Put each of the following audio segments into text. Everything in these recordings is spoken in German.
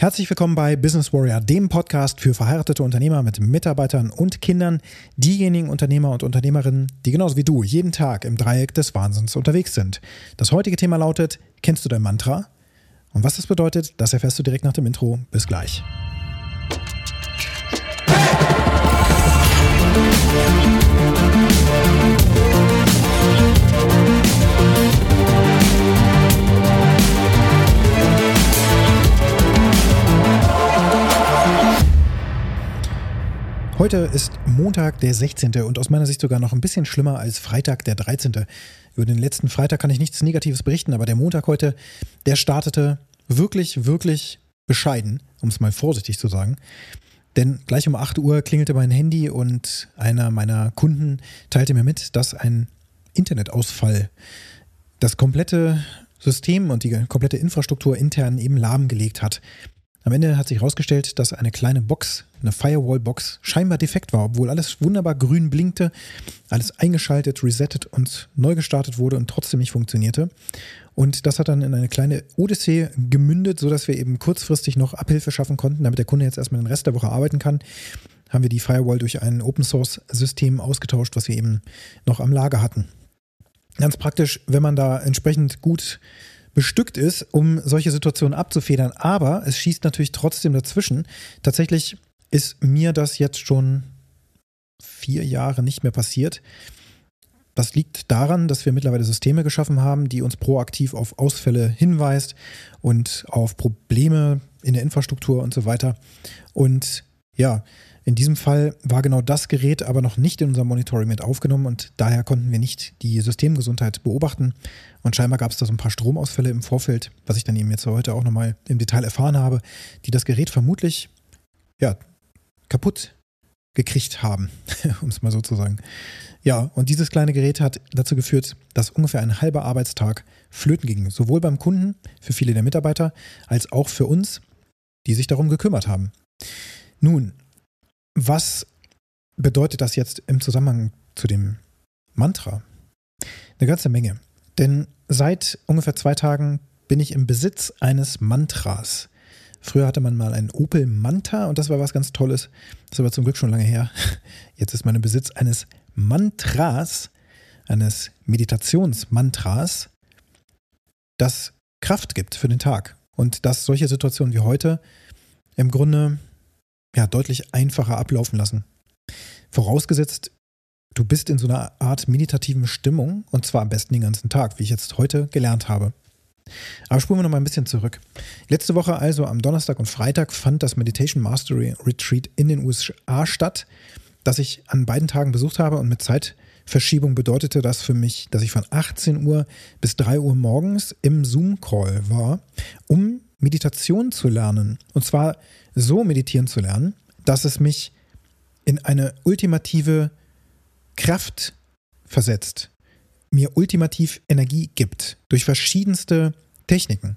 Herzlich willkommen bei Business Warrior, dem Podcast für verheiratete Unternehmer mit Mitarbeitern und Kindern, diejenigen Unternehmer und Unternehmerinnen, die genauso wie du jeden Tag im Dreieck des Wahnsinns unterwegs sind. Das heutige Thema lautet, kennst du dein Mantra? Und was das bedeutet, das erfährst du direkt nach dem Intro. Bis gleich. Heute ist Montag, der 16. und aus meiner Sicht sogar noch ein bisschen schlimmer als Freitag, der 13. Über den letzten Freitag kann ich nichts Negatives berichten, aber der Montag heute, der startete wirklich, wirklich bescheiden, um es mal vorsichtig zu sagen. Denn gleich um 8 Uhr klingelte mein Handy und einer meiner Kunden teilte mir mit, dass ein Internetausfall das komplette System und die komplette Infrastruktur intern eben lahmgelegt hat. Am Ende hat sich herausgestellt, dass eine kleine Box, eine Firewall-Box, scheinbar defekt war, obwohl alles wunderbar grün blinkte, alles eingeschaltet, resettet und neu gestartet wurde und trotzdem nicht funktionierte. Und das hat dann in eine kleine Odyssee gemündet, sodass wir eben kurzfristig noch Abhilfe schaffen konnten, damit der Kunde jetzt erstmal den Rest der Woche arbeiten kann. Haben wir die Firewall durch ein Open-Source-System ausgetauscht, was wir eben noch am Lager hatten. Ganz praktisch, wenn man da entsprechend gut bestückt ist, um solche Situationen abzufedern. Aber es schießt natürlich trotzdem dazwischen. Tatsächlich ist mir das jetzt schon vier Jahre nicht mehr passiert. Das liegt daran, dass wir mittlerweile Systeme geschaffen haben, die uns proaktiv auf Ausfälle hinweist und auf Probleme in der Infrastruktur und so weiter. Und ja, in diesem Fall war genau das Gerät aber noch nicht in unserem Monitoring mit aufgenommen und daher konnten wir nicht die Systemgesundheit beobachten. Und scheinbar gab es da so ein paar Stromausfälle im Vorfeld, was ich dann eben jetzt heute auch nochmal im Detail erfahren habe, die das Gerät vermutlich ja, kaputt gekriegt haben, um es mal so zu sagen. Ja, und dieses kleine Gerät hat dazu geführt, dass ungefähr ein halber Arbeitstag flöten ging, sowohl beim Kunden, für viele der Mitarbeiter, als auch für uns, die sich darum gekümmert haben. Nun, was bedeutet das jetzt im Zusammenhang zu dem Mantra? Eine ganze Menge. Denn seit ungefähr zwei Tagen bin ich im Besitz eines Mantras. Früher hatte man mal ein Opel Manta und das war was ganz Tolles. Das ist aber zum Glück schon lange her. Jetzt ist man im Besitz eines Mantras, eines Meditationsmantras, das Kraft gibt für den Tag. Und dass solche Situationen wie heute im Grunde ja, deutlich einfacher ablaufen lassen. Vorausgesetzt, du bist in so einer Art meditativen Stimmung und zwar am besten den ganzen Tag, wie ich jetzt heute gelernt habe. Aber spulen wir noch mal ein bisschen zurück. Letzte Woche, also am Donnerstag und Freitag, fand das Meditation Mastery Retreat in den USA statt, das ich an beiden Tagen besucht habe und mit Zeitverschiebung bedeutete das für mich, dass ich von 18 Uhr bis 3 Uhr morgens im Zoom-Call war, um Meditation zu lernen. Und zwar so meditieren zu lernen, dass es mich in eine ultimative Kraft versetzt, mir ultimativ Energie gibt durch verschiedenste Techniken.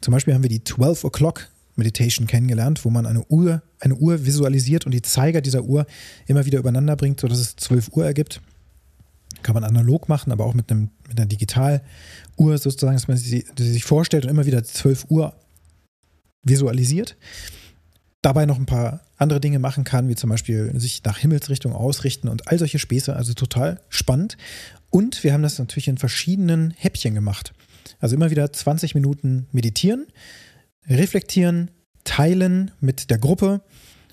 Zum Beispiel haben wir die 12 O'Clock Meditation kennengelernt, wo man eine Uhr, eine Uhr visualisiert und die Zeiger dieser Uhr immer wieder übereinander bringt, sodass es 12 Uhr ergibt. Kann man analog machen, aber auch mit, einem, mit einer Digitaluhr sozusagen, dass man sie, sich vorstellt und immer wieder 12 Uhr visualisiert. Dabei noch ein paar andere Dinge machen kann, wie zum Beispiel sich nach Himmelsrichtung ausrichten und all solche Späße. Also total spannend. Und wir haben das natürlich in verschiedenen Häppchen gemacht. Also immer wieder 20 Minuten meditieren, reflektieren, teilen mit der Gruppe,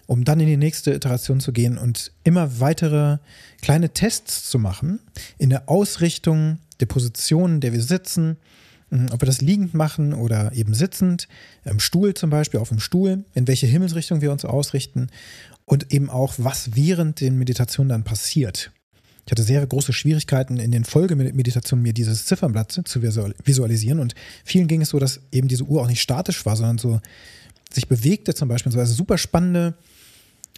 um dann in die nächste Iteration zu gehen und immer weitere kleine Tests zu machen in der Ausrichtung der Position, in der wir sitzen, ob wir das liegend machen oder eben sitzend, im Stuhl zum Beispiel, auf dem Stuhl, in welche Himmelsrichtung wir uns ausrichten und eben auch, was während den Meditationen dann passiert. Ich hatte sehr große Schwierigkeiten in den Folgemeditationen mir dieses Ziffernblatt zu visualisieren und vielen ging es so, dass eben diese Uhr auch nicht statisch war, sondern so sich bewegte zum Beispiel. Also super spannende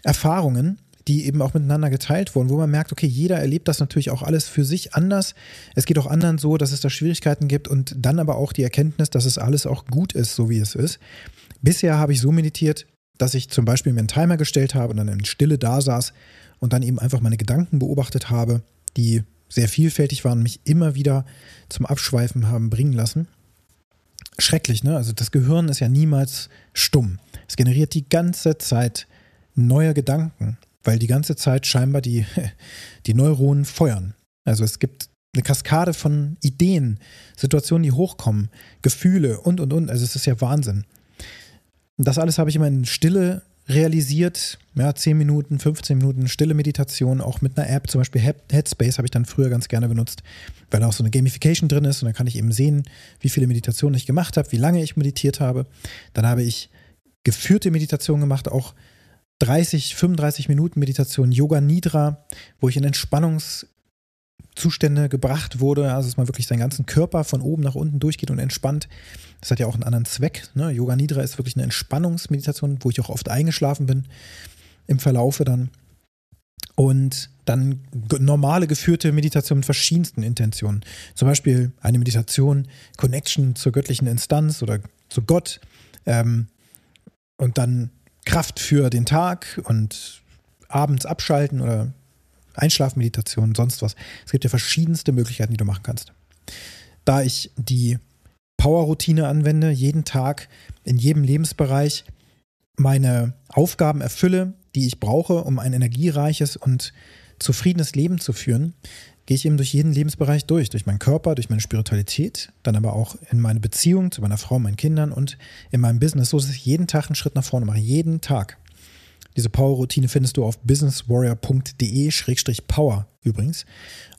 Erfahrungen, die eben auch miteinander geteilt wurden, wo man merkt, okay, jeder erlebt das natürlich auch alles für sich anders. Es geht auch anderen so, dass es da Schwierigkeiten gibt und dann aber auch die Erkenntnis, dass es alles auch gut ist, so wie es ist. Bisher habe ich so meditiert, dass ich zum Beispiel mir einen Timer gestellt habe und dann in Stille da saß und dann eben einfach meine Gedanken beobachtet habe, die sehr vielfältig waren, mich immer wieder zum Abschweifen haben bringen lassen. Schrecklich, ne? Also das Gehirn ist ja niemals stumm. Es generiert die ganze Zeit neue Gedanken, weil die ganze Zeit scheinbar die, die Neuronen feuern. Also es gibt eine Kaskade von Ideen, Situationen, die hochkommen, Gefühle und, und, und. Also es ist ja Wahnsinn. Und das alles habe ich immer in Stille realisiert. Ja, 10 Minuten, 15 Minuten stille Meditation, auch mit einer App, zum Beispiel Headspace habe ich dann früher ganz gerne benutzt, weil da auch so eine Gamification drin ist und dann kann ich eben sehen, wie viele Meditationen ich gemacht habe, wie lange ich meditiert habe. Dann habe ich geführte Meditationen gemacht, auch 30, 35 Minuten Meditation, Yoga Nidra, wo ich in Entspannungs Zustände gebracht wurde, also dass man wirklich seinen ganzen Körper von oben nach unten durchgeht und entspannt. Das hat ja auch einen anderen Zweck. Ne? Yoga Nidra ist wirklich eine Entspannungsmeditation, wo ich auch oft eingeschlafen bin im Verlaufe dann. Und dann normale geführte Meditation mit verschiedensten Intentionen. Zum Beispiel eine Meditation, Connection zur göttlichen Instanz oder zu Gott. Ähm, und dann Kraft für den Tag und abends abschalten oder Einschlafmeditation, sonst was. Es gibt ja verschiedenste Möglichkeiten, die du machen kannst. Da ich die Power-Routine anwende, jeden Tag in jedem Lebensbereich meine Aufgaben erfülle, die ich brauche, um ein energiereiches und zufriedenes Leben zu führen, gehe ich eben durch jeden Lebensbereich durch, durch meinen Körper, durch meine Spiritualität, dann aber auch in meine Beziehung zu meiner Frau, meinen Kindern und in meinem Business, so dass ich jeden Tag einen Schritt nach vorne mache, jeden Tag. Diese Power-Routine findest du auf businesswarrior.de-power übrigens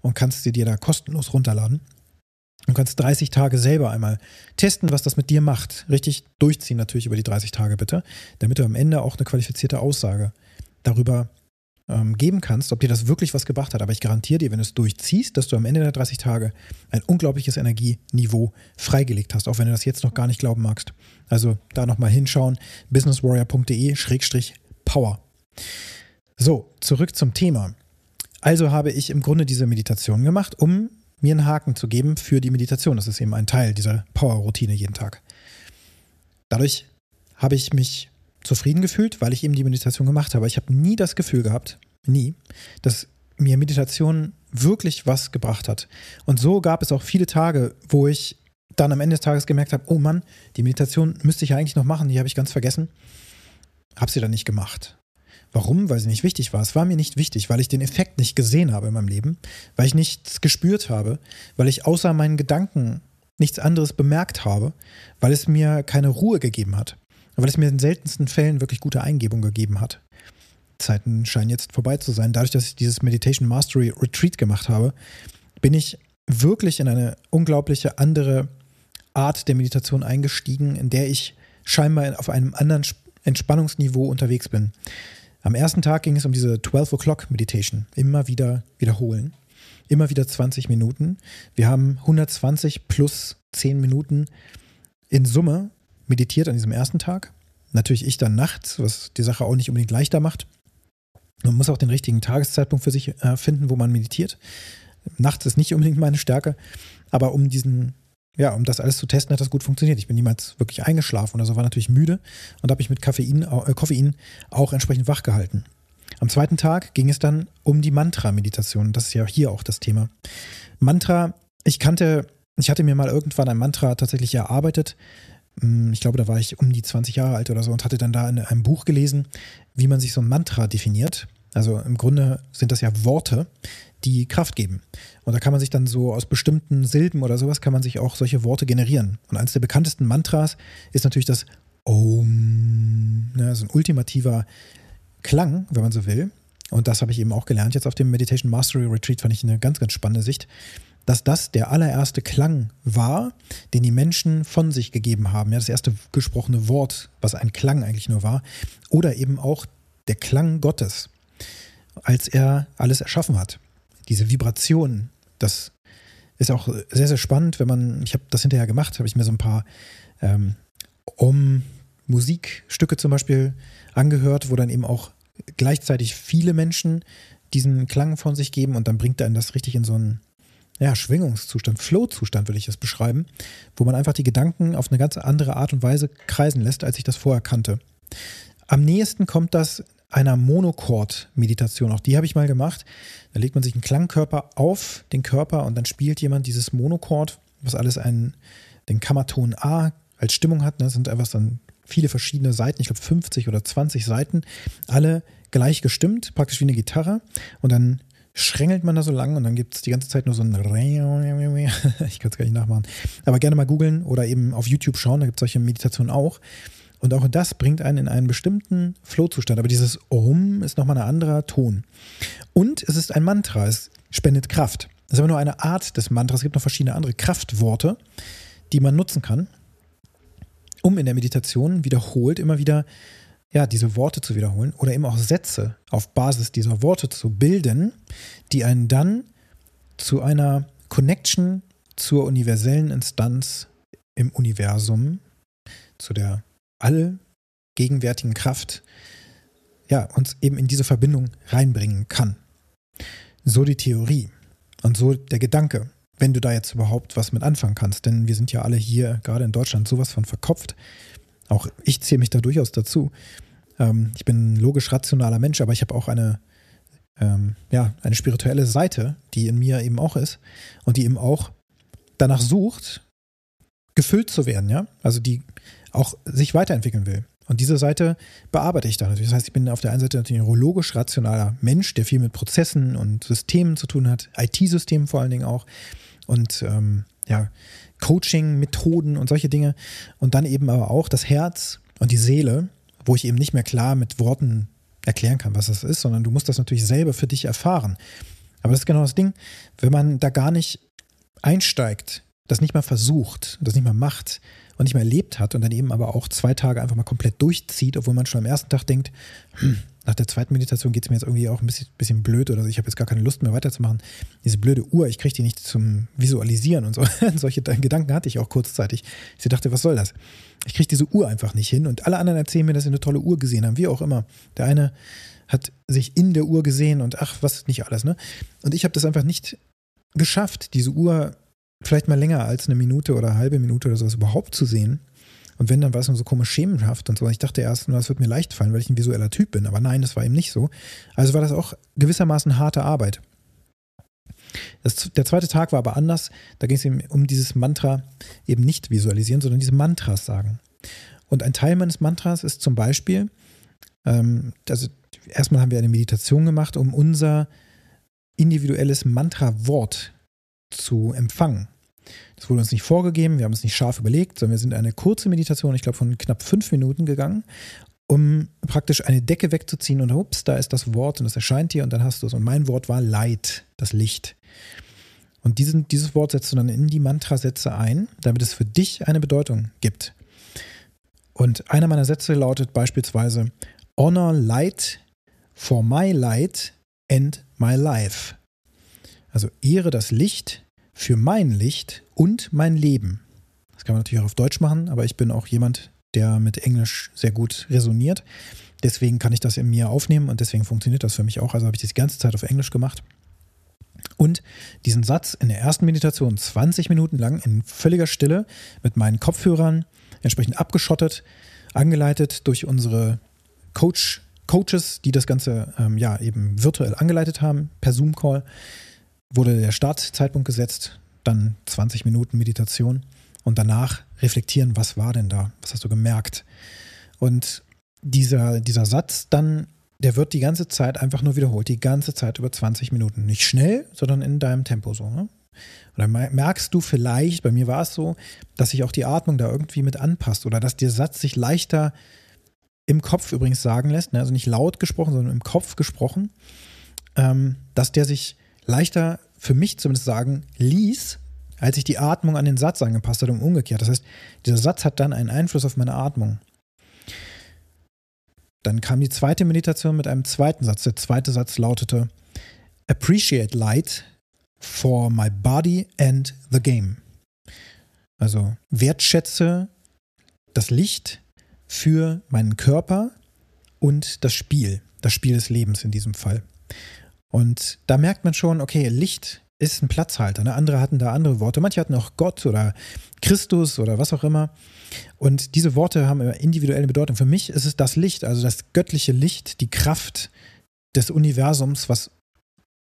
und kannst sie dir da kostenlos runterladen. Du kannst 30 Tage selber einmal testen, was das mit dir macht. Richtig durchziehen natürlich über die 30 Tage bitte, damit du am Ende auch eine qualifizierte Aussage darüber ähm, geben kannst, ob dir das wirklich was gebracht hat. Aber ich garantiere dir, wenn du es durchziehst, dass du am Ende der 30 Tage ein unglaubliches Energieniveau freigelegt hast, auch wenn du das jetzt noch gar nicht glauben magst. Also da nochmal hinschauen, businesswarrior.de-power Power. So, zurück zum Thema. Also habe ich im Grunde diese Meditation gemacht, um mir einen Haken zu geben für die Meditation. Das ist eben ein Teil dieser Power-Routine jeden Tag. Dadurch habe ich mich zufrieden gefühlt, weil ich eben die Meditation gemacht habe. Ich habe nie das Gefühl gehabt, nie, dass mir Meditation wirklich was gebracht hat. Und so gab es auch viele Tage, wo ich dann am Ende des Tages gemerkt habe, oh Mann, die Meditation müsste ich ja eigentlich noch machen, die habe ich ganz vergessen. Habe sie dann nicht gemacht. Warum? Weil sie nicht wichtig war. Es war mir nicht wichtig, weil ich den Effekt nicht gesehen habe in meinem Leben, weil ich nichts gespürt habe, weil ich außer meinen Gedanken nichts anderes bemerkt habe, weil es mir keine Ruhe gegeben hat, weil es mir in seltensten Fällen wirklich gute Eingebung gegeben hat. Zeiten scheinen jetzt vorbei zu sein. Dadurch, dass ich dieses Meditation Mastery Retreat gemacht habe, bin ich wirklich in eine unglaubliche andere Art der Meditation eingestiegen, in der ich scheinbar auf einem anderen Entspannungsniveau unterwegs bin. Am ersten Tag ging es um diese 12 O'Clock Meditation. Immer wieder wiederholen. Immer wieder 20 Minuten. Wir haben 120 plus 10 Minuten in Summe meditiert an diesem ersten Tag. Natürlich ich dann nachts, was die Sache auch nicht unbedingt leichter macht. Man muss auch den richtigen Tageszeitpunkt für sich äh, finden, wo man meditiert. Nachts ist nicht unbedingt meine Stärke, aber um diesen ja, um das alles zu testen, hat das gut funktioniert. Ich bin niemals wirklich eingeschlafen oder so, war natürlich müde und habe mich mit Koffein, äh, Koffein auch entsprechend wach gehalten. Am zweiten Tag ging es dann um die Mantra-Meditation. Das ist ja hier auch das Thema. Mantra, ich kannte, ich hatte mir mal irgendwann ein Mantra tatsächlich erarbeitet. Hm, ich glaube, da war ich um die 20 Jahre alt oder so und hatte dann da in einem Buch gelesen, wie man sich so ein Mantra definiert. Also im Grunde sind das ja Worte, die Kraft geben. Und da kann man sich dann so aus bestimmten Silben oder sowas kann man sich auch solche Worte generieren. Und eines der bekanntesten Mantras ist natürlich das Om. Ja, also ein ultimativer Klang, wenn man so will. Und das habe ich eben auch gelernt jetzt auf dem Meditation Mastery Retreat, fand ich eine ganz, ganz spannende Sicht, dass das der allererste Klang war, den die Menschen von sich gegeben haben. Ja, das erste gesprochene Wort, was ein Klang eigentlich nur war. Oder eben auch der Klang Gottes, als er alles erschaffen hat diese Vibration, das ist auch sehr, sehr spannend, wenn man, ich habe das hinterher gemacht, habe ich mir so ein paar ähm, um Musikstücke zum Beispiel angehört, wo dann eben auch gleichzeitig viele Menschen diesen Klang von sich geben und dann bringt dann das richtig in so einen ja, Schwingungszustand, Flow-Zustand würde ich das beschreiben, wo man einfach die Gedanken auf eine ganz andere Art und Weise kreisen lässt, als ich das vorher kannte. Am nächsten kommt das einer Monochord-Meditation. Auch die habe ich mal gemacht. Da legt man sich einen Klangkörper auf den Körper und dann spielt jemand dieses Monochord, was alles einen, den Kammerton A als Stimmung hat. Ne? Das sind einfach dann viele verschiedene Seiten, ich glaube 50 oder 20 Seiten, alle gleich gestimmt, praktisch wie eine Gitarre. Und dann schrängelt man da so lang und dann gibt es die ganze Zeit nur so ein ich kann es gar nicht nachmachen. Aber gerne mal googeln oder eben auf YouTube schauen, da gibt es solche Meditationen auch. Und auch das bringt einen in einen bestimmten Flow-Zustand. Aber dieses Om ist nochmal ein anderer Ton. Und es ist ein Mantra, es spendet Kraft. Das ist aber nur eine Art des Mantras. Es gibt noch verschiedene andere Kraftworte, die man nutzen kann, um in der Meditation wiederholt immer wieder ja, diese Worte zu wiederholen oder eben auch Sätze auf Basis dieser Worte zu bilden, die einen dann zu einer Connection zur universellen Instanz im Universum, zu der allgegenwärtigen Kraft, ja, uns eben in diese Verbindung reinbringen kann. So die Theorie und so der Gedanke, wenn du da jetzt überhaupt was mit anfangen kannst, denn wir sind ja alle hier, gerade in Deutschland, sowas von verkopft. Auch ich zähle mich da durchaus dazu. Ähm, ich bin ein logisch rationaler Mensch, aber ich habe auch eine, ähm, ja, eine spirituelle Seite, die in mir eben auch ist und die eben auch danach sucht, gefüllt zu werden, ja. Also die auch sich weiterentwickeln will. Und diese Seite bearbeite ich dann. Das heißt, ich bin auf der einen Seite natürlich ein neurologisch rationaler Mensch, der viel mit Prozessen und Systemen zu tun hat, IT-Systemen vor allen Dingen auch und ähm, ja, Coaching, Methoden und solche Dinge. Und dann eben aber auch das Herz und die Seele, wo ich eben nicht mehr klar mit Worten erklären kann, was das ist, sondern du musst das natürlich selber für dich erfahren. Aber das ist genau das Ding, wenn man da gar nicht einsteigt, das nicht mal versucht, das nicht mal macht, und nicht mehr erlebt hat und dann eben aber auch zwei Tage einfach mal komplett durchzieht, obwohl man schon am ersten Tag denkt, hm, nach der zweiten Meditation geht es mir jetzt irgendwie auch ein bisschen, bisschen blöd oder ich habe jetzt gar keine Lust mehr weiterzumachen. Diese blöde Uhr, ich kriege die nicht zum Visualisieren und so. Solche Gedanken hatte ich auch kurzzeitig. Ich dachte, was soll das? Ich kriege diese Uhr einfach nicht hin und alle anderen erzählen mir, dass sie eine tolle Uhr gesehen haben, wie auch immer. Der eine hat sich in der Uhr gesehen und ach, was nicht alles, ne? Und ich habe das einfach nicht geschafft, diese Uhr vielleicht mal länger als eine Minute oder eine halbe Minute oder sowas überhaupt zu sehen. Und wenn, dann war es nur so komisch schemenhaft und so. Ich dachte erst, das wird mir leicht fallen, weil ich ein visueller Typ bin. Aber nein, das war eben nicht so. Also war das auch gewissermaßen harte Arbeit. Das, der zweite Tag war aber anders. Da ging es eben um dieses Mantra eben nicht visualisieren, sondern diese Mantras sagen. Und ein Teil meines Mantras ist zum Beispiel, ähm, also erstmal haben wir eine Meditation gemacht, um unser individuelles Mantra-Wort zu empfangen. Das wurde uns nicht vorgegeben, wir haben es nicht scharf überlegt, sondern wir sind eine kurze Meditation, ich glaube von knapp fünf Minuten gegangen, um praktisch eine Decke wegzuziehen und ups, da ist das Wort und es erscheint hier und dann hast du es. Und mein Wort war Light, das Licht. Und diesen, dieses Wort setzt du dann in die Mantrasätze ein, damit es für dich eine Bedeutung gibt. Und einer meiner Sätze lautet beispielsweise Honor Light for my light and my life. Also ehre das Licht für mein Licht und mein Leben. Das kann man natürlich auch auf Deutsch machen, aber ich bin auch jemand, der mit Englisch sehr gut resoniert. Deswegen kann ich das in mir aufnehmen und deswegen funktioniert das für mich auch. Also habe ich das die ganze Zeit auf Englisch gemacht. Und diesen Satz in der ersten Meditation 20 Minuten lang in völliger Stille mit meinen Kopfhörern entsprechend abgeschottet, angeleitet durch unsere Coach, Coaches, die das Ganze ähm, ja eben virtuell angeleitet haben per Zoom-Call wurde der Startzeitpunkt gesetzt, dann 20 Minuten Meditation und danach reflektieren, was war denn da, was hast du gemerkt. Und dieser, dieser Satz dann, der wird die ganze Zeit einfach nur wiederholt, die ganze Zeit über 20 Minuten. Nicht schnell, sondern in deinem Tempo so. Ne? Und dann merkst du vielleicht, bei mir war es so, dass sich auch die Atmung da irgendwie mit anpasst oder dass der Satz sich leichter im Kopf übrigens sagen lässt, ne? also nicht laut gesprochen, sondern im Kopf gesprochen, ähm, dass der sich leichter für mich zumindest sagen ließ, als ich die Atmung an den Satz angepasst hat und umgekehrt. Das heißt, dieser Satz hat dann einen Einfluss auf meine Atmung. Dann kam die zweite Meditation mit einem zweiten Satz. Der zweite Satz lautete: Appreciate light for my body and the game. Also wertschätze das Licht für meinen Körper und das Spiel, das Spiel des Lebens in diesem Fall. Und da merkt man schon, okay, Licht ist ein Platzhalter. Ne? Andere hatten da andere Worte. Manche hatten auch Gott oder Christus oder was auch immer. Und diese Worte haben immer individuelle Bedeutung. Für mich ist es das Licht, also das göttliche Licht, die Kraft des Universums, was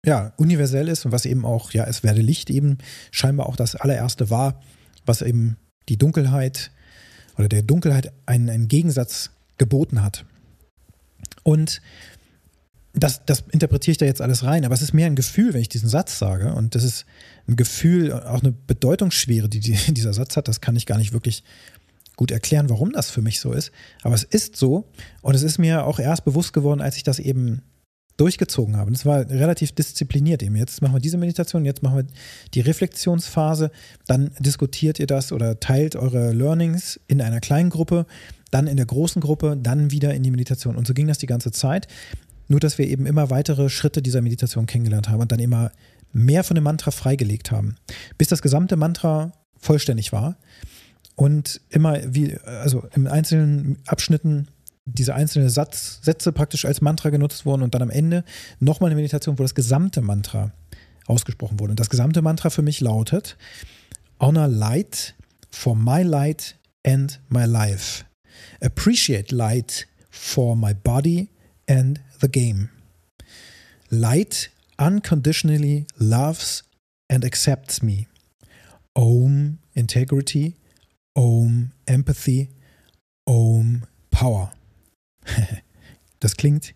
ja universell ist und was eben auch, ja, es werde Licht eben scheinbar auch das allererste war, was eben die Dunkelheit oder der Dunkelheit einen, einen Gegensatz geboten hat. Und das, das interpretiere ich da jetzt alles rein, aber es ist mehr ein Gefühl, wenn ich diesen Satz sage. Und das ist ein Gefühl, auch eine Bedeutungsschwere, die, die dieser Satz hat. Das kann ich gar nicht wirklich gut erklären, warum das für mich so ist. Aber es ist so. Und es ist mir auch erst bewusst geworden, als ich das eben durchgezogen habe. Und es war relativ diszipliniert eben. Jetzt machen wir diese Meditation, jetzt machen wir die Reflexionsphase, dann diskutiert ihr das oder teilt eure Learnings in einer kleinen Gruppe, dann in der großen Gruppe, dann wieder in die Meditation. Und so ging das die ganze Zeit. Nur, dass wir eben immer weitere Schritte dieser Meditation kennengelernt haben und dann immer mehr von dem Mantra freigelegt haben, bis das gesamte Mantra vollständig war und immer wie, also in einzelnen Abschnitten diese einzelnen Satz, Sätze praktisch als Mantra genutzt wurden und dann am Ende nochmal eine Meditation, wo das gesamte Mantra ausgesprochen wurde. Und das gesamte Mantra für mich lautet: Honor light for my light and my life. Appreciate light for my body and the game. Light unconditionally loves and accepts me. Om integrity, Om empathy, Om power. das klingt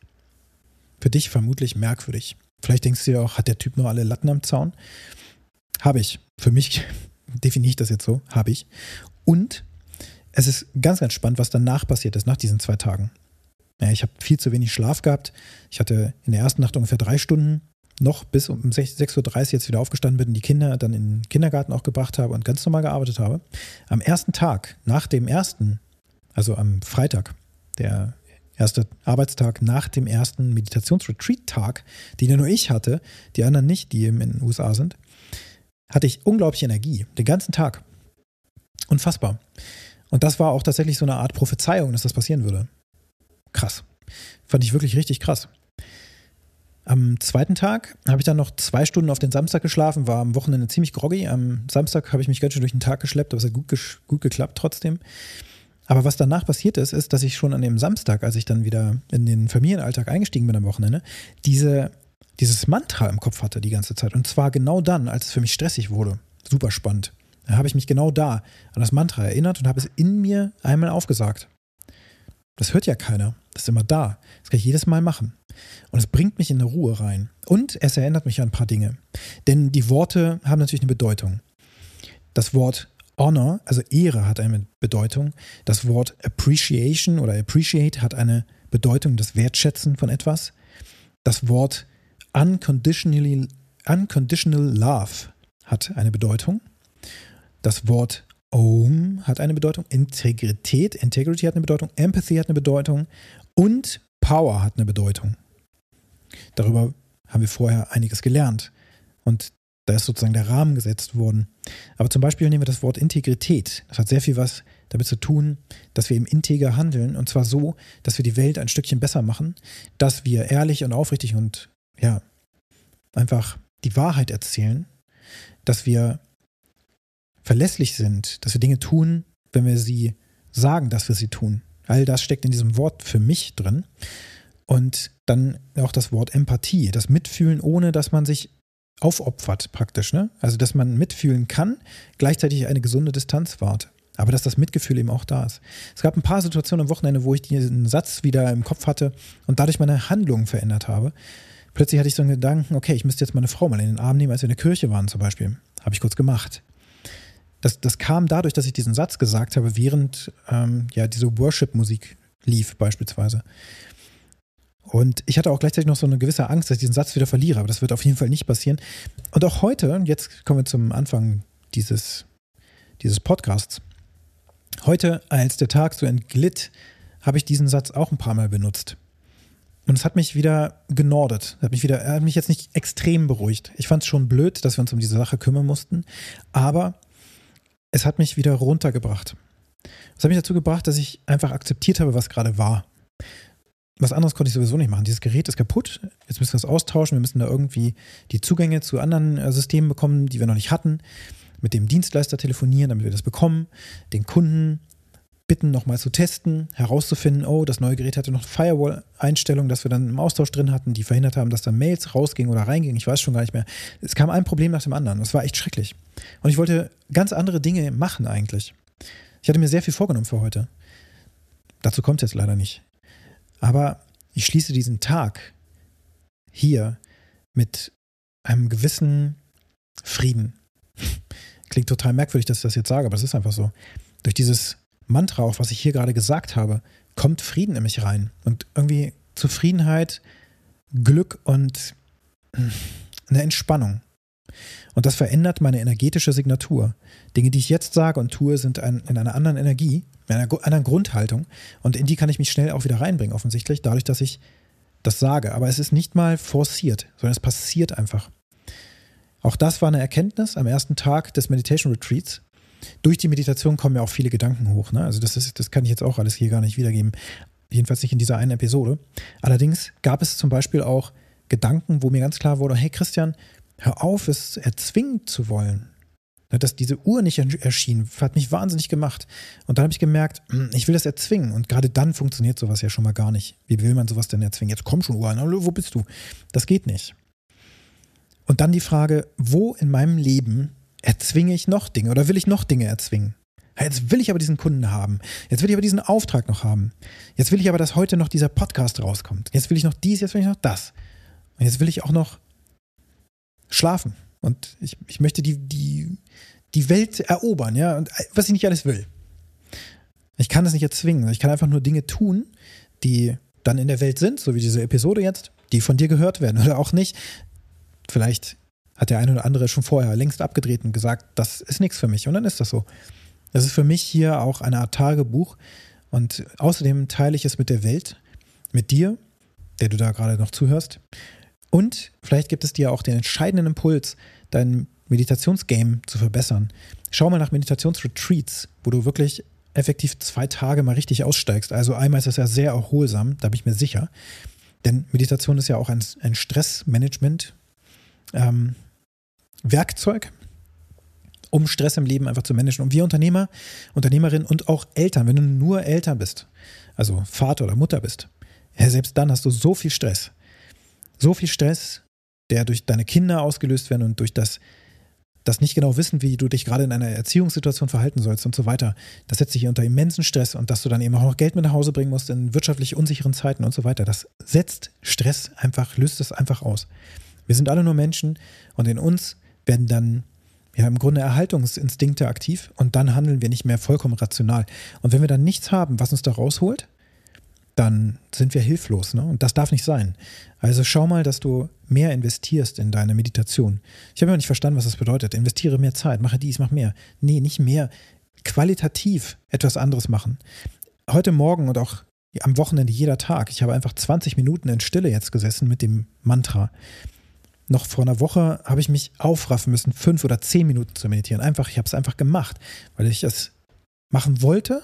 für dich vermutlich merkwürdig. Vielleicht denkst du dir auch, hat der Typ nur alle Latten am Zaun? Habe ich. Für mich definiere ich das jetzt so. Habe ich. Und es ist ganz, ganz spannend, was danach passiert ist, nach diesen zwei Tagen. Ja, ich habe viel zu wenig Schlaf gehabt. Ich hatte in der ersten Nacht ungefähr drei Stunden noch bis um 6.30 Uhr jetzt wieder aufgestanden bin, die Kinder dann in den Kindergarten auch gebracht habe und ganz normal gearbeitet habe. Am ersten Tag, nach dem ersten, also am Freitag, der erste Arbeitstag nach dem ersten Meditationsretreat-Tag, den ja nur ich hatte, die anderen nicht, die in den USA sind, hatte ich unglaubliche Energie, den ganzen Tag. Unfassbar. Und das war auch tatsächlich so eine Art Prophezeiung, dass das passieren würde. Krass. Fand ich wirklich richtig krass. Am zweiten Tag habe ich dann noch zwei Stunden auf den Samstag geschlafen, war am Wochenende ziemlich groggy. Am Samstag habe ich mich ganz schön durch den Tag geschleppt, aber es hat gut, gut geklappt trotzdem. Aber was danach passiert ist, ist, dass ich schon an dem Samstag, als ich dann wieder in den Familienalltag eingestiegen bin am Wochenende, diese, dieses Mantra im Kopf hatte die ganze Zeit. Und zwar genau dann, als es für mich stressig wurde. Super spannend. Da habe ich mich genau da an das Mantra erinnert und habe es in mir einmal aufgesagt. Das hört ja keiner. Das ist immer da. Das kann ich jedes Mal machen. Und es bringt mich in eine Ruhe rein. Und es erinnert mich an ein paar Dinge. Denn die Worte haben natürlich eine Bedeutung. Das Wort Honor, also Ehre, hat eine Bedeutung. Das Wort Appreciation oder Appreciate hat eine Bedeutung, das Wertschätzen von etwas. Das Wort Unconditionally, Unconditional Love hat eine Bedeutung. Das Wort Om hat eine Bedeutung, Integrität, Integrity hat eine Bedeutung, Empathy hat eine Bedeutung und Power hat eine Bedeutung. Darüber haben wir vorher einiges gelernt. Und da ist sozusagen der Rahmen gesetzt worden. Aber zum Beispiel nehmen wir das Wort Integrität. Das hat sehr viel was damit zu tun, dass wir im Integer handeln. Und zwar so, dass wir die Welt ein Stückchen besser machen, dass wir ehrlich und aufrichtig und ja, einfach die Wahrheit erzählen, dass wir verlässlich sind, dass wir Dinge tun, wenn wir sie sagen, dass wir sie tun. All das steckt in diesem Wort für mich drin. Und dann auch das Wort Empathie, das Mitfühlen, ohne dass man sich aufopfert praktisch. Ne? Also, dass man mitfühlen kann, gleichzeitig eine gesunde Distanz wahrt. Aber dass das Mitgefühl eben auch da ist. Es gab ein paar Situationen am Wochenende, wo ich diesen Satz wieder im Kopf hatte und dadurch meine Handlungen verändert habe. Plötzlich hatte ich so einen Gedanken, okay, ich müsste jetzt meine Frau mal in den Arm nehmen, als wir in der Kirche waren zum Beispiel. Habe ich kurz gemacht das, das kam dadurch, dass ich diesen Satz gesagt habe, während ähm, ja diese Worship-Musik lief beispielsweise. Und ich hatte auch gleichzeitig noch so eine gewisse Angst, dass ich diesen Satz wieder verliere, aber das wird auf jeden Fall nicht passieren. Und auch heute, jetzt kommen wir zum Anfang dieses, dieses Podcasts. Heute, als der Tag so entglitt, habe ich diesen Satz auch ein paar Mal benutzt. Und es hat mich wieder genordet. Hat mich wieder, er hat mich jetzt nicht extrem beruhigt. Ich fand es schon blöd, dass wir uns um diese Sache kümmern mussten. Aber es hat mich wieder runtergebracht. Es hat mich dazu gebracht, dass ich einfach akzeptiert habe, was gerade war. Was anderes konnte ich sowieso nicht machen. Dieses Gerät ist kaputt. Jetzt müssen wir es austauschen. Wir müssen da irgendwie die Zugänge zu anderen äh, Systemen bekommen, die wir noch nicht hatten. Mit dem Dienstleister telefonieren, damit wir das bekommen. Den Kunden bitten, nochmal zu testen, herauszufinden, oh, das neue Gerät hatte noch Firewall-Einstellungen, dass wir dann im Austausch drin hatten, die verhindert haben, dass da Mails rausgingen oder reingingen. Ich weiß schon gar nicht mehr. Es kam ein Problem nach dem anderen. Das war echt schrecklich. Und ich wollte ganz andere Dinge machen eigentlich. Ich hatte mir sehr viel vorgenommen für heute. Dazu kommt es jetzt leider nicht. Aber ich schließe diesen Tag hier mit einem gewissen Frieden. Klingt total merkwürdig, dass ich das jetzt sage, aber es ist einfach so. Durch dieses Mantra, auch was ich hier gerade gesagt habe, kommt Frieden in mich rein. Und irgendwie Zufriedenheit, Glück und eine Entspannung. Und das verändert meine energetische Signatur. Dinge, die ich jetzt sage und tue, sind ein, in einer anderen Energie, in einer anderen Grundhaltung. Und in die kann ich mich schnell auch wieder reinbringen, offensichtlich, dadurch, dass ich das sage. Aber es ist nicht mal forciert, sondern es passiert einfach. Auch das war eine Erkenntnis am ersten Tag des Meditation Retreats. Durch die Meditation kommen ja auch viele Gedanken hoch. Ne? Also das, ist, das kann ich jetzt auch alles hier gar nicht wiedergeben. Jedenfalls nicht in dieser einen Episode. Allerdings gab es zum Beispiel auch Gedanken, wo mir ganz klar wurde, hey Christian, hör auf, es erzwingen zu wollen. Dass diese Uhr nicht erschien, hat mich wahnsinnig gemacht. Und dann habe ich gemerkt, hm, ich will das erzwingen. Und gerade dann funktioniert sowas ja schon mal gar nicht. Wie will man sowas denn erzwingen? Jetzt komm schon, Uhr, wo bist du? Das geht nicht. Und dann die Frage, wo in meinem Leben erzwinge ich noch Dinge oder will ich noch Dinge erzwingen? Jetzt will ich aber diesen Kunden haben. Jetzt will ich aber diesen Auftrag noch haben. Jetzt will ich aber, dass heute noch dieser Podcast rauskommt. Jetzt will ich noch dies, jetzt will ich noch das. Und jetzt will ich auch noch schlafen. Und ich, ich möchte die, die, die Welt erobern, ja, und was ich nicht alles will. Ich kann das nicht erzwingen. Ich kann einfach nur Dinge tun, die dann in der Welt sind, so wie diese Episode jetzt, die von dir gehört werden oder auch nicht. Vielleicht hat der eine oder andere schon vorher längst abgedreht und gesagt, das ist nichts für mich. Und dann ist das so. Das ist für mich hier auch eine Art Tagebuch. Und außerdem teile ich es mit der Welt, mit dir, der du da gerade noch zuhörst. Und vielleicht gibt es dir auch den entscheidenden Impuls, dein Meditationsgame zu verbessern. Schau mal nach Meditationsretreats, wo du wirklich effektiv zwei Tage mal richtig aussteigst. Also einmal ist das ja sehr erholsam, da bin ich mir sicher. Denn Meditation ist ja auch ein, ein Stressmanagement, ähm, Werkzeug, um Stress im Leben einfach zu managen. Und wir Unternehmer, Unternehmerinnen und auch Eltern, wenn du nur Eltern bist, also Vater oder Mutter bist, ja, selbst dann hast du so viel Stress. So viel Stress, der durch deine Kinder ausgelöst werden und durch das, das nicht genau wissen, wie du dich gerade in einer Erziehungssituation verhalten sollst und so weiter. Das setzt dich unter immensen Stress und dass du dann eben auch noch Geld mit nach Hause bringen musst in wirtschaftlich unsicheren Zeiten und so weiter. Das setzt Stress einfach, löst es einfach aus. Wir sind alle nur Menschen und in uns werden dann ja im Grunde Erhaltungsinstinkte aktiv und dann handeln wir nicht mehr vollkommen rational. Und wenn wir dann nichts haben, was uns da rausholt, dann sind wir hilflos. Ne? Und das darf nicht sein. Also schau mal, dass du mehr investierst in deine Meditation. Ich habe immer nicht verstanden, was das bedeutet. Investiere mehr Zeit, mache dies, mach mehr. Nee, nicht mehr. Qualitativ etwas anderes machen. Heute Morgen und auch am Wochenende jeder Tag. Ich habe einfach 20 Minuten in Stille jetzt gesessen mit dem Mantra noch vor einer Woche habe ich mich aufraffen müssen, fünf oder zehn Minuten zu meditieren. Einfach, ich habe es einfach gemacht, weil ich es machen wollte,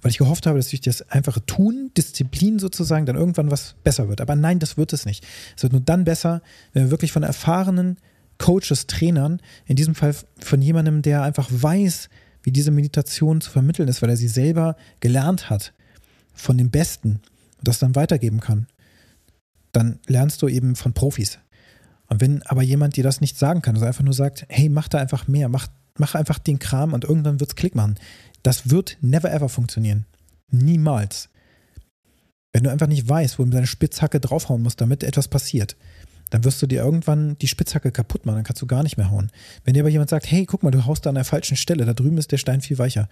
weil ich gehofft habe, dass durch das einfache Tun, Disziplin sozusagen, dann irgendwann was besser wird. Aber nein, das wird es nicht. Es wird nur dann besser, wenn wir wirklich von erfahrenen Coaches, Trainern, in diesem Fall von jemandem, der einfach weiß, wie diese Meditation zu vermitteln ist, weil er sie selber gelernt hat, von dem Besten und das dann weitergeben kann, dann lernst du eben von Profis. Und wenn aber jemand dir das nicht sagen kann, also einfach nur sagt, hey, mach da einfach mehr, mach, mach einfach den Kram und irgendwann wird es Klick machen. Das wird never ever funktionieren. Niemals. Wenn du einfach nicht weißt, wo du deine Spitzhacke draufhauen musst, damit etwas passiert, dann wirst du dir irgendwann die Spitzhacke kaputt machen, dann kannst du gar nicht mehr hauen. Wenn dir aber jemand sagt, hey, guck mal, du haust da an der falschen Stelle, da drüben ist der Stein viel weicher.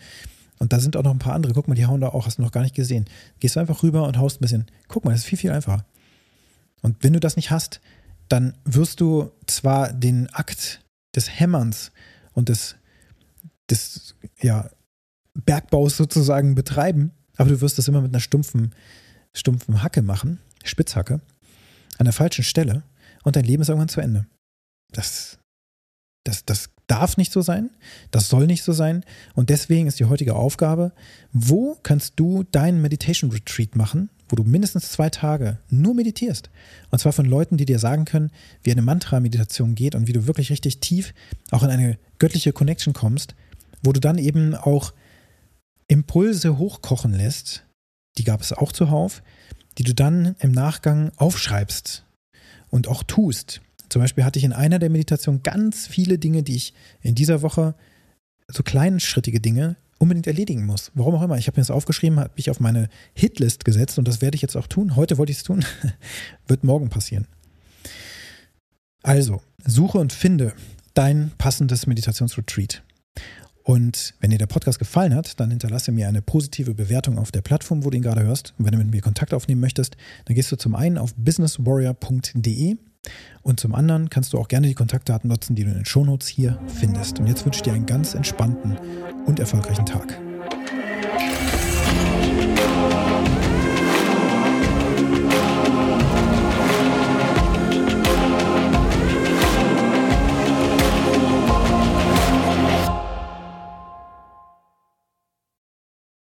Und da sind auch noch ein paar andere, guck mal, die hauen da auch, hast du noch gar nicht gesehen. Gehst du einfach rüber und haust ein bisschen. Guck mal, das ist viel, viel einfacher. Und wenn du das nicht hast, dann wirst du zwar den Akt des Hämmerns und des, des ja, Bergbaus sozusagen betreiben, aber du wirst das immer mit einer stumpfen, stumpfen Hacke machen, Spitzhacke, an der falschen Stelle und dein Leben ist irgendwann zu Ende. Das, das, das darf nicht so sein, das soll nicht so sein und deswegen ist die heutige Aufgabe, wo kannst du deinen Meditation Retreat machen, wo du mindestens zwei Tage nur meditierst. Und zwar von Leuten, die dir sagen können, wie eine Mantra-Meditation geht und wie du wirklich richtig tief auch in eine göttliche Connection kommst, wo du dann eben auch Impulse hochkochen lässt, die gab es auch zuhauf, die du dann im Nachgang aufschreibst und auch tust. Zum Beispiel hatte ich in einer der Meditationen ganz viele Dinge, die ich in dieser Woche, so kleinschrittige Dinge, unbedingt erledigen muss. Warum auch immer. Ich habe mir das aufgeschrieben, habe mich auf meine Hitlist gesetzt und das werde ich jetzt auch tun. Heute wollte ich es tun. Wird morgen passieren. Also, suche und finde dein passendes Meditationsretreat. Und wenn dir der Podcast gefallen hat, dann hinterlasse mir eine positive Bewertung auf der Plattform, wo du ihn gerade hörst. Und wenn du mit mir Kontakt aufnehmen möchtest, dann gehst du zum einen auf businesswarrior.de und zum anderen kannst du auch gerne die Kontaktdaten nutzen, die du in den Shownotes hier findest. Und jetzt wünsche ich dir einen ganz entspannten und erfolgreichen Tag.